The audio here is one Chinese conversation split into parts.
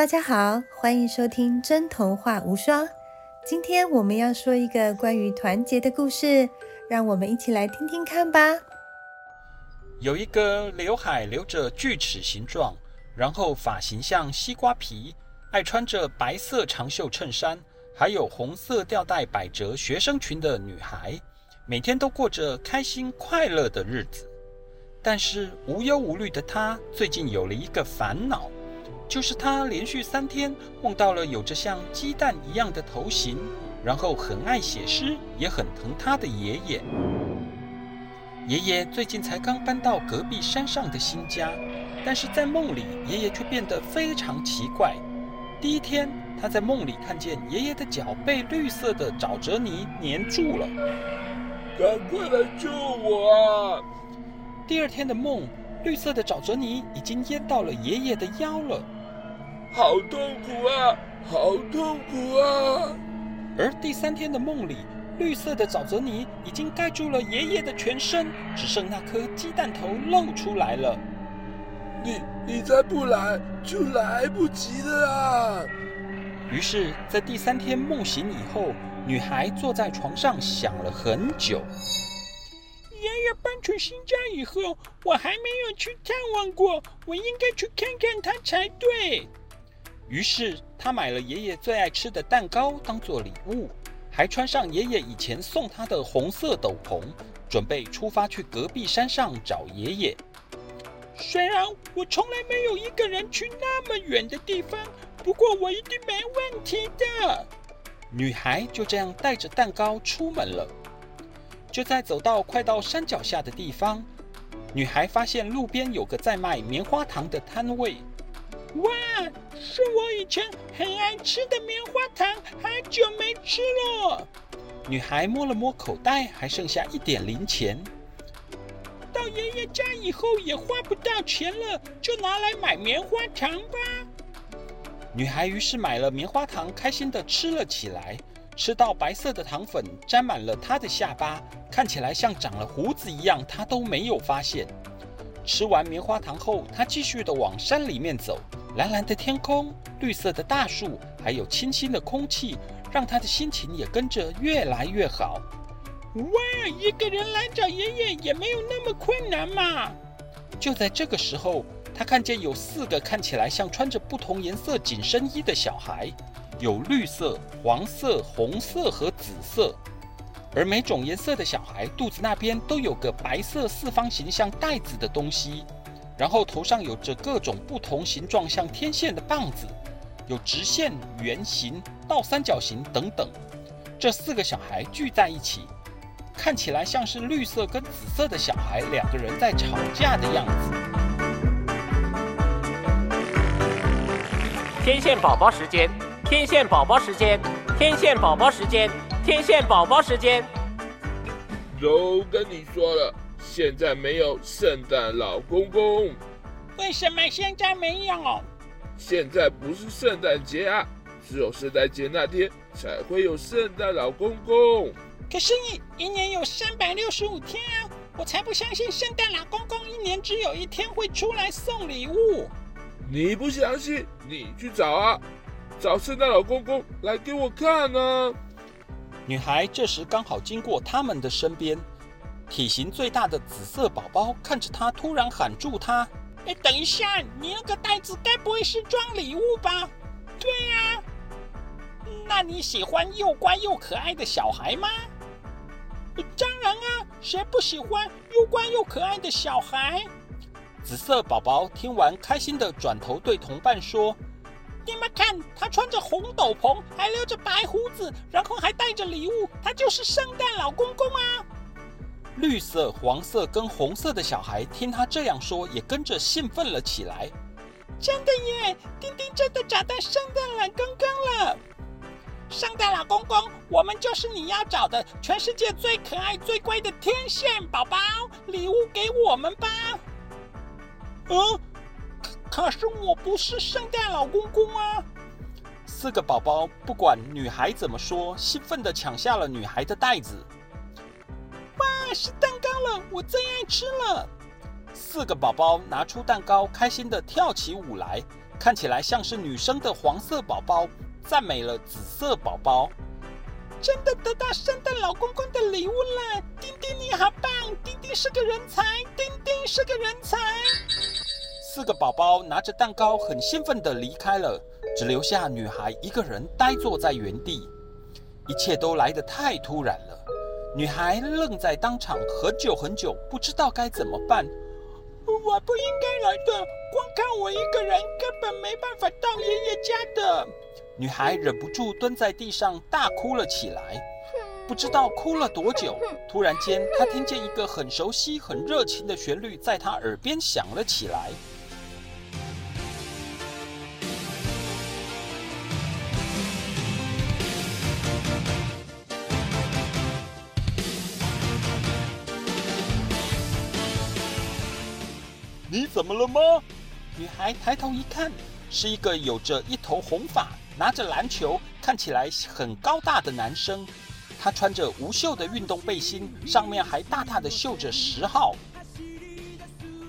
大家好，欢迎收听真童话无双。今天我们要说一个关于团结的故事，让我们一起来听听看吧。有一个刘海留着锯齿形状，然后发型像西瓜皮，爱穿着白色长袖衬衫，还有红色吊带百褶学生裙的女孩，每天都过着开心快乐的日子。但是无忧无虑的她，最近有了一个烦恼。就是他连续三天梦到了有着像鸡蛋一样的头型，然后很爱写诗，也很疼他的爷爷。爷爷最近才刚搬到隔壁山上的新家，但是在梦里，爷爷却变得非常奇怪。第一天，他在梦里看见爷爷的脚被绿色的沼泽泥粘住了，赶快来救我啊！第二天的梦，绿色的沼泽泥已经淹到了爷爷的腰了。好痛苦啊，好痛苦啊！而第三天的梦里，绿色的沼泽泥已经盖住了爷爷的全身，只剩那颗鸡蛋头露出来了。你你再不来，就来不及了啊！于是，在第三天梦醒以后，女孩坐在床上想了很久。爷爷搬出新家以后，我还没有去探望过，我应该去看看他才对。于是他买了爷爷最爱吃的蛋糕当做礼物，还穿上爷爷以前送他的红色斗篷，准备出发去隔壁山上找爷爷。虽然我从来没有一个人去那么远的地方，不过我一定没问题的。女孩就这样带着蛋糕出门了。就在走到快到山脚下的地方，女孩发现路边有个在卖棉花糖的摊位。哇，是我以前很爱吃的棉花糖，好久没吃了。女孩摸了摸口袋，还剩下一点零钱。到爷爷家以后也花不到钱了，就拿来买棉花糖吧。女孩于是买了棉花糖，开心的吃了起来。吃到白色的糖粉沾满了她的下巴，看起来像长了胡子一样，她都没有发现。吃完棉花糖后，她继续的往山里面走。蓝蓝的天空，绿色的大树，还有清新的空气，让他的心情也跟着越来越好。哇，一个人来找爷爷也没有那么困难嘛！就在这个时候，他看见有四个看起来像穿着不同颜色紧身衣的小孩，有绿色、黄色、红色和紫色，而每种颜色的小孩肚子那边都有个白色四方形像袋子的东西。然后头上有着各种不同形状，像天线的棒子，有直线、圆形、倒三角形等等。这四个小孩聚在一起，看起来像是绿色跟紫色的小孩两个人在吵架的样子。天线宝宝时间，天线宝宝时间，天线宝宝时间，天线宝宝时间。都跟你说了。现在没有圣诞老公公，为什么现在没有？现在不是圣诞节啊，只有圣诞节那天才会有圣诞老公公。可是你一年有三百六十五天啊，我才不相信圣诞老公公一年只有一天会出来送礼物。你不相信，你去找啊，找圣诞老公公来给我看呢。女孩这时刚好经过他们的身边。体型最大的紫色宝宝看着他，突然喊住他：“哎，等一下，你那个袋子该不会是装礼物吧？”“对呀。”“那你喜欢又乖又可爱的小孩吗？”“当然啊，谁不喜欢又乖又可爱的小孩？”紫色宝宝听完，开心的转头对同伴说：“你们看，他穿着红斗篷，还留着白胡子，然后还带着礼物，他就是圣诞老公公啊！”绿色、黄色跟红色的小孩听他这样说，也跟着兴奋了起来。真的耶！丁丁真的找到圣诞老公公了！圣诞老公公，我们就是你要找的全世界最可爱、最乖的天线宝宝，礼物给我们吧！嗯，可是我不是圣诞老公公啊！四个宝宝不管女孩怎么说，兴奋地抢下了女孩的袋子。是蛋糕了，我最爱吃了。四个宝宝拿出蛋糕，开心的跳起舞来。看起来像是女生的黄色宝宝赞美了紫色宝宝。真的得到圣诞老公公的礼物了，丁丁你好棒，丁丁是个人才，丁丁是个人才。四个宝宝拿着蛋糕，很兴奋地离开了，只留下女孩一个人呆坐在原地。一切都来得太突然了，女孩愣在当场很久很久，不知道该怎么办。我不应该来的，光看我一个人根本没办法到爷爷家的。女孩忍不住蹲在地上大哭了起来，不知道哭了多久。突然间，她听见一个很熟悉、很热情的旋律在她耳边响了起来。你怎么了吗？女孩抬头一看，是一个有着一头红发。拿着篮球，看起来很高大的男生，他穿着无袖的运动背心，上面还大大的绣着十号。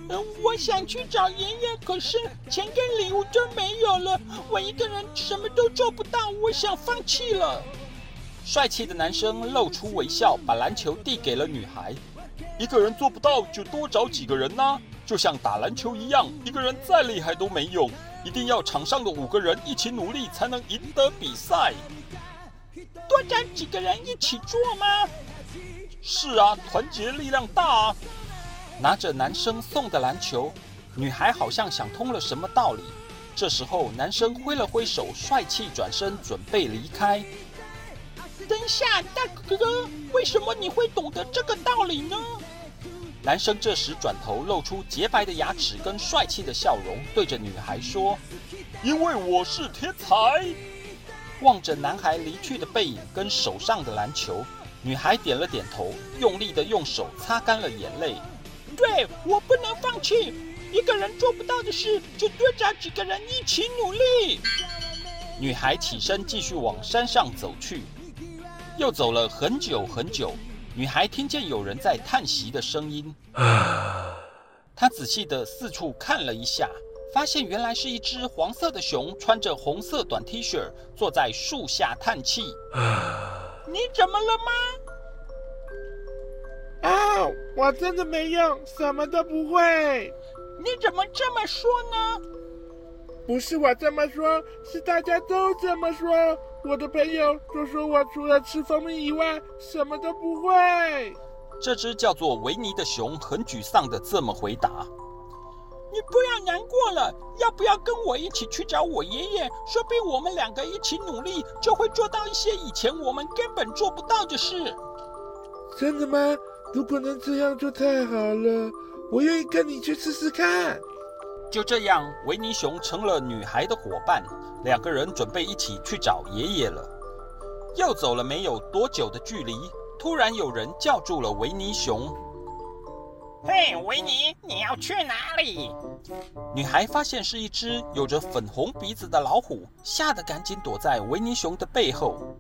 嗯，我想去找爷爷，可是钱跟礼物都没有了，我一个人什么都做不到，我想放弃了。帅气的男生露出微笑，把篮球递给了女孩。一个人做不到，就多找几个人呐，就像打篮球一样，一个人再厉害都没用。一定要场上的五个人一起努力，才能赢得比赛。多找几个人一起做吗？是啊，团结力量大！拿着男生送的篮球，女孩好像想通了什么道理。这时候，男生挥了挥手，帅气转身准备离开。等一下，大哥哥，为什么你会懂得这个道理呢？男生这时转头，露出洁白的牙齿跟帅气的笑容，对着女孩说：“因为我是天才。”望着男孩离去的背影跟手上的篮球，女孩点了点头，用力的用手擦干了眼泪。对我不能放弃，一个人做不到的事，就多找几个人一起努力。女孩起身继续往山上走去，又走了很久很久。女孩听见有人在叹息的声音，她仔细的四处看了一下，发现原来是一只黄色的熊，穿着红色短 T 恤，坐在树下叹气。你怎么了吗？啊，我真的没用，什么都不会。你怎么这么说呢？不是我这么说，是大家都这么说。我的朋友都说我除了吃蜂蜜以外什么都不会。这只叫做维尼的熊很沮丧的这么回答：“你不要难过了，要不要跟我一起去找我爷爷？说不定我们两个一起努力，就会做到一些以前我们根本做不到的事。”真的吗？如果能这样就太好了，我愿意跟你去试试看。就这样，维尼熊成了女孩的伙伴。两个人准备一起去找爷爷了。又走了没有多久的距离，突然有人叫住了维尼熊：“嘿，维尼，你要去哪里？”女孩发现是一只有着粉红鼻子的老虎，吓得赶紧躲在维尼熊的背后。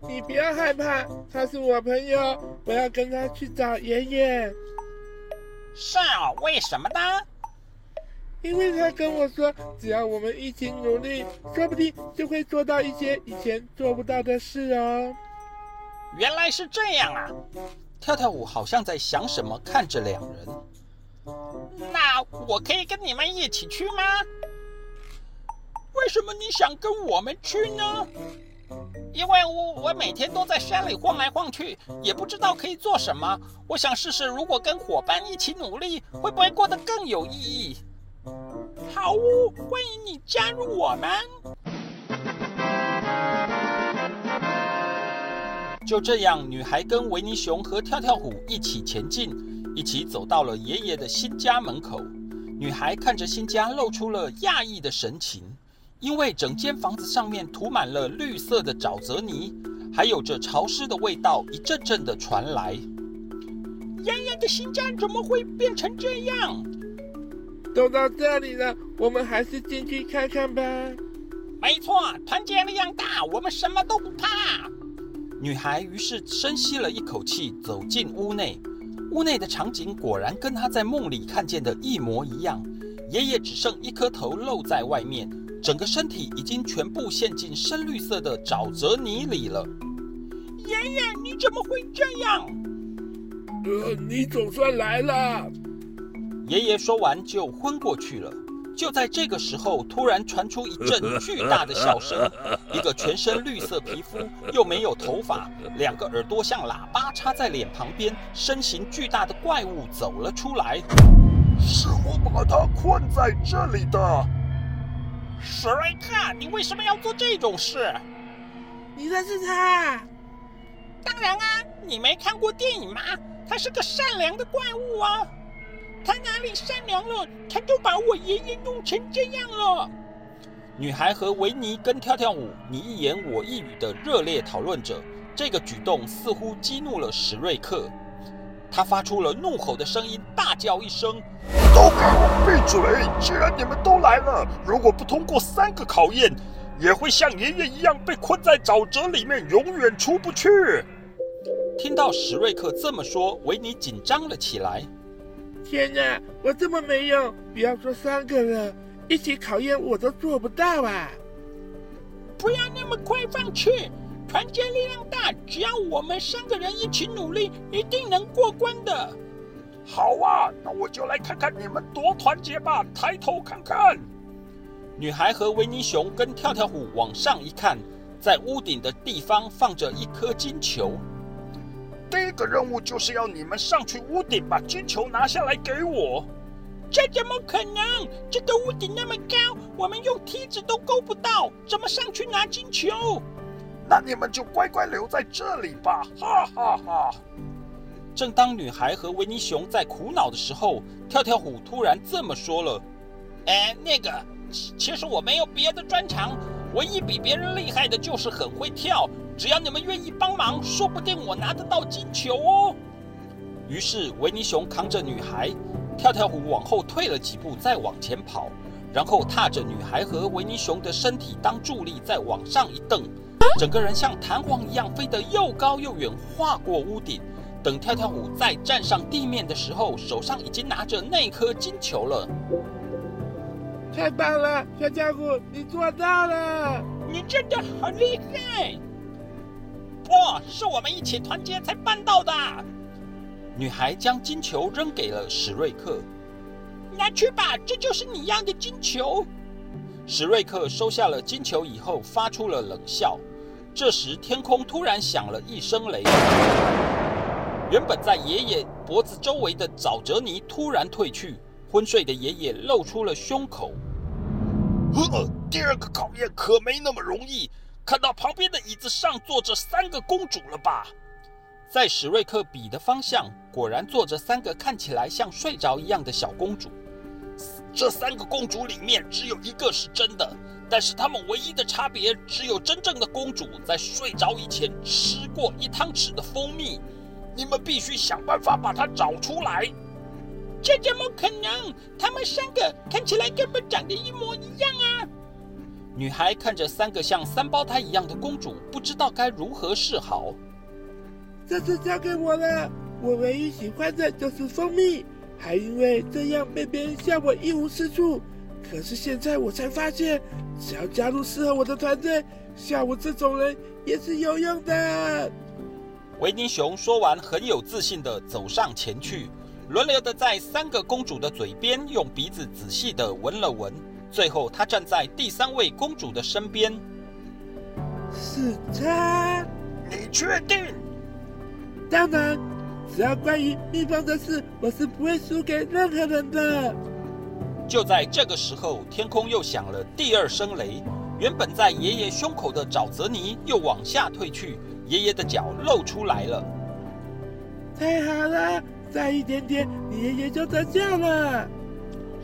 你不要害怕，他是我朋友，我要跟他去找爷爷。是啊，为什么呢？因为他跟我说，只要我们一起努力，说不定就会做到一些以前做不到的事哦。原来是这样啊！跳跳舞好像在想什么，看着两人。那我可以跟你们一起去吗？为什么你想跟我们去呢？因为我我每天都在山里晃来晃去，也不知道可以做什么。我想试试，如果跟伙伴一起努力，会不会过得更有意义？好哦，欢迎你加入我们。就这样，女孩跟维尼熊和跳跳虎一起前进，一起走到了爷爷的新家门口。女孩看着新家，露出了讶异的神情，因为整间房子上面涂满了绿色的沼泽泥，还有着潮湿的味道，一阵阵的传来。爷爷的新家怎么会变成这样？都到这里了，我们还是进去看看吧。没错，团结力量大，我们什么都不怕。女孩于是深吸了一口气，走进屋内。屋内的场景果然跟她在梦里看见的一模一样。爷爷只剩一颗头露在外面，整个身体已经全部陷进深绿色的沼泽泥里了。爷爷，你怎么会这样？呃，你总算来了。爷爷说完就昏过去了。就在这个时候，突然传出一阵巨大的笑声，一个全身绿色皮肤又没有头发，两个耳朵像喇叭插在脸旁边，身形巨大的怪物走了出来。是我把他困在这里的。史瑞克，你为什么要做这种事？你认识他？当然啊，你没看过电影吗？他是个善良的怪物啊。他哪里善良了？他都把我爷爷弄成这样了。女孩和维尼跟跳跳舞，你一言我一语的热烈讨论着。这个举动似乎激怒了史瑞克，他发出了怒吼的声音，大叫一声：“都给我闭嘴！既然你们都来了，如果不通过三个考验，也会像爷爷一样被困在沼泽里面，永远出不去。”听到史瑞克这么说，维尼紧张了起来。天哪，我这么没用，不要说三个了，一起考验我都做不到啊！不要那么快放弃，团结力量大，只要我们三个人一起努力，一定能过关的。好啊，那我就来看看你们多团结吧！抬头看看，女孩和维尼熊跟跳跳虎往上一看，在屋顶的地方放着一颗金球。第一个任务就是要你们上去屋顶把金球拿下来给我。这怎么可能？这个屋顶那么高，我们用梯子都够不到，怎么上去拿金球？那你们就乖乖留在这里吧！哈哈哈。正当女孩和维尼熊在苦恼的时候，跳跳虎突然这么说了：“哎，那个，其实我没有别的专长，唯一比别人厉害的就是很会跳。”只要你们愿意帮忙，说不定我拿得到金球哦。于是维尼熊扛着女孩，跳跳虎往后退了几步，再往前跑，然后踏着女孩和维尼熊的身体当助力，再往上一蹬，整个人像弹簧一样飞得又高又远，划过屋顶。等跳跳虎再站上地面的时候，手上已经拿着那颗金球了。太棒了，小家伙，你做到了！你真的很厉害。不是我们一起团结才办到的。女孩将金球扔给了史瑞克，拿去吧，这就是你要的金球。史瑞克收下了金球以后，发出了冷笑。这时，天空突然响了一声雷，原本在爷爷脖子周围的沼泽泥突然退去，昏睡的爷爷露出了胸口。呵，第二个考验可没那么容易。看到旁边的椅子上坐着三个公主了吧？在史瑞克比的方向，果然坐着三个看起来像睡着一样的小公主。这三个公主里面只有一个是真的，但是她们唯一的差别只有真正的公主在睡着以前吃过一汤匙的蜂蜜。你们必须想办法把它找出来。这怎么可能？他们三个看起来根本长得一模一样啊！女孩看着三个像三胞胎一样的公主，不知道该如何是好。这次交给我了，我唯一喜欢的就是蜂蜜，还因为这样被别人笑我一无是处。可是现在我才发现，只要加入适合我的团队，像我这种人也是有用的。维尼熊说完，很有自信的走上前去，轮流的在三个公主的嘴边用鼻子仔细的闻了闻。最后，他站在第三位公主的身边。是他？你确定？当然，只要关于秘方的事，我是不会输给任何人的。就在这个时候，天空又响了第二声雷。原本在爷爷胸口的沼泽泥又往下退去，爷爷的脚露出来了。太好了，再一点点，你爷爷就得救了。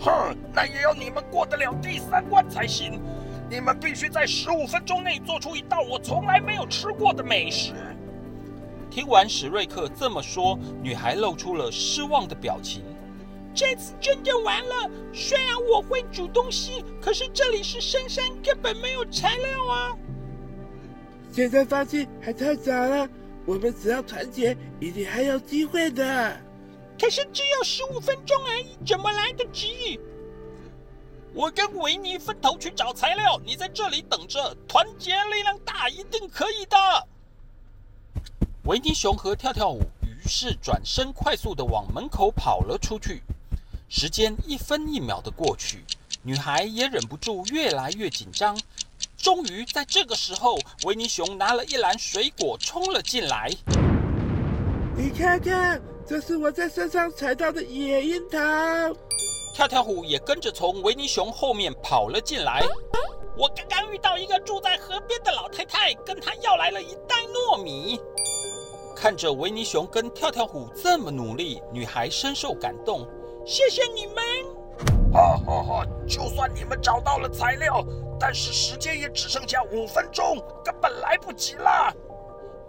哼，那也要你们过得了第三关才行。你们必须在十五分钟内做出一道我从来没有吃过的美食。听完史瑞克这么说，女孩露出了失望的表情。这次真的完了。虽然我会煮东西，可是这里是深山，根本没有材料啊。现在放弃还太早了。我们只要团结，一定还有机会的。可是只有十五分钟而已，怎么来得及？我跟维尼分头去找材料，你在这里等着。团结力量大，一定可以的。维尼熊和跳跳舞于是转身快速的往门口跑了出去。时间一分一秒的过去，女孩也忍不住越来越紧张。终于在这个时候，维尼熊拿了一篮水果冲了进来。你看看，这是我在山上采到的野樱桃。跳跳虎也跟着从维尼熊后面跑了进来。我刚刚遇到一个住在河边的老太太，跟她要来了一袋糯米。看着维尼熊跟跳跳虎这么努力，女孩深受感动。谢谢你们！哈哈哈！就算你们找到了材料，但是时间也只剩下五分钟，根本来不及了。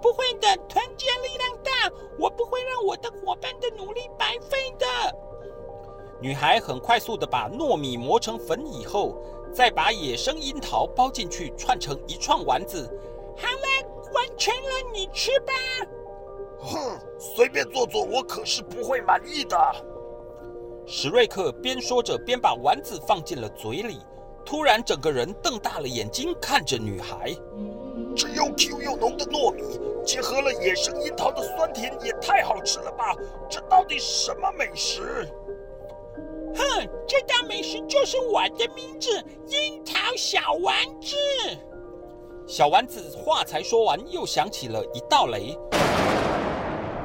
不会的，团结力量大，我不会让我的伙伴的努力白费的。女孩很快速的把糯米磨成粉以后，再把野生樱桃包进去，串成一串丸子。好了，完成了，你吃吧。哼，随便做做，我可是不会满意的。史瑞克边说着，边把丸子放进了嘴里。突然，整个人瞪大了眼睛看着女孩。这又 Q 又浓的糯米，结合了野生樱桃的酸甜，也太好吃了吧！这到底什么美食？哼，这道美食就是我的名字——樱桃小丸子。小丸子话才说完，又响起了一道雷。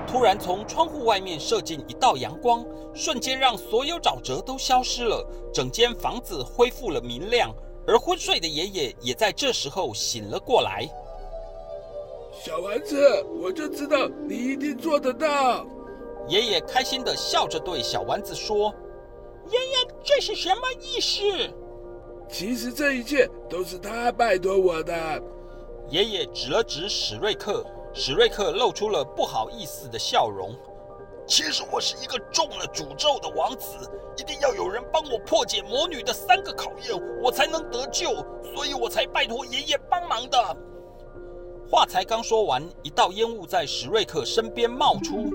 突然，从窗户外面射进一道阳光，瞬间让所有沼泽都消失了，整间房子恢复了明亮。而昏睡的爷爷也在这时候醒了过来。小丸子，我就知道你一定做得到。爷爷开心的笑着对小丸子说。爷爷，这是什么意思？其实这一切都是他拜托我的。爷爷指了指史瑞克，史瑞克露出了不好意思的笑容。其实我是一个中了诅咒的王子，一定要有人帮我破解魔女的三个考验，我才能得救，所以我才拜托爷爷帮忙的。话才刚说完，一道烟雾在史瑞克身边冒出。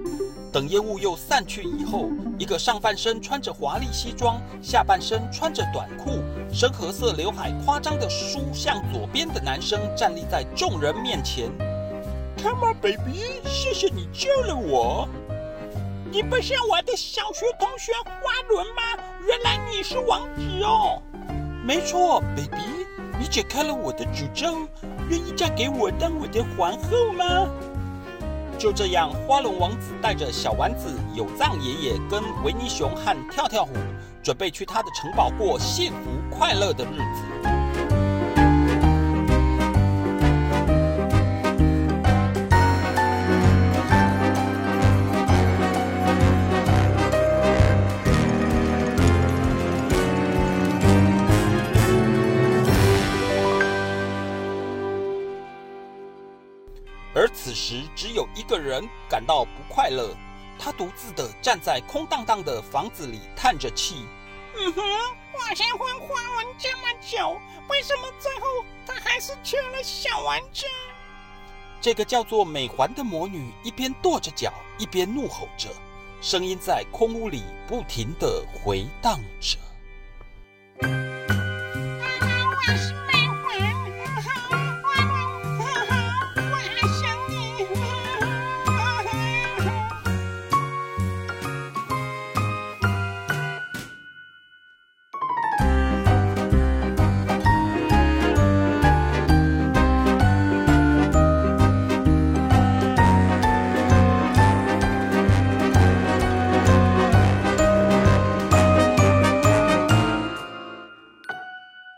等烟雾又散去以后，一个上半身穿着华丽西装，下半身穿着短裤，深褐色刘海夸张的梳向左边的男生站立在众人面前。Come on, baby，谢谢你救了我。你不是我的小学同学花轮吗？原来你是王子哦。没错，baby。你解开了我的诅咒，愿意嫁给我当我的皇后吗？就这样，花龙王子带着小丸子、有藏爷爷跟维尼熊和跳跳虎，准备去他的城堡过幸福快乐的日子。个人感到不快乐。他独自的站在空荡荡的房子里，叹着气。嗯哼，我先混花纹这么久，为什么最后他还是缺了小玩具？这个叫做美环的魔女一边跺着脚，一边怒吼着，声音在空屋里不停的回荡着。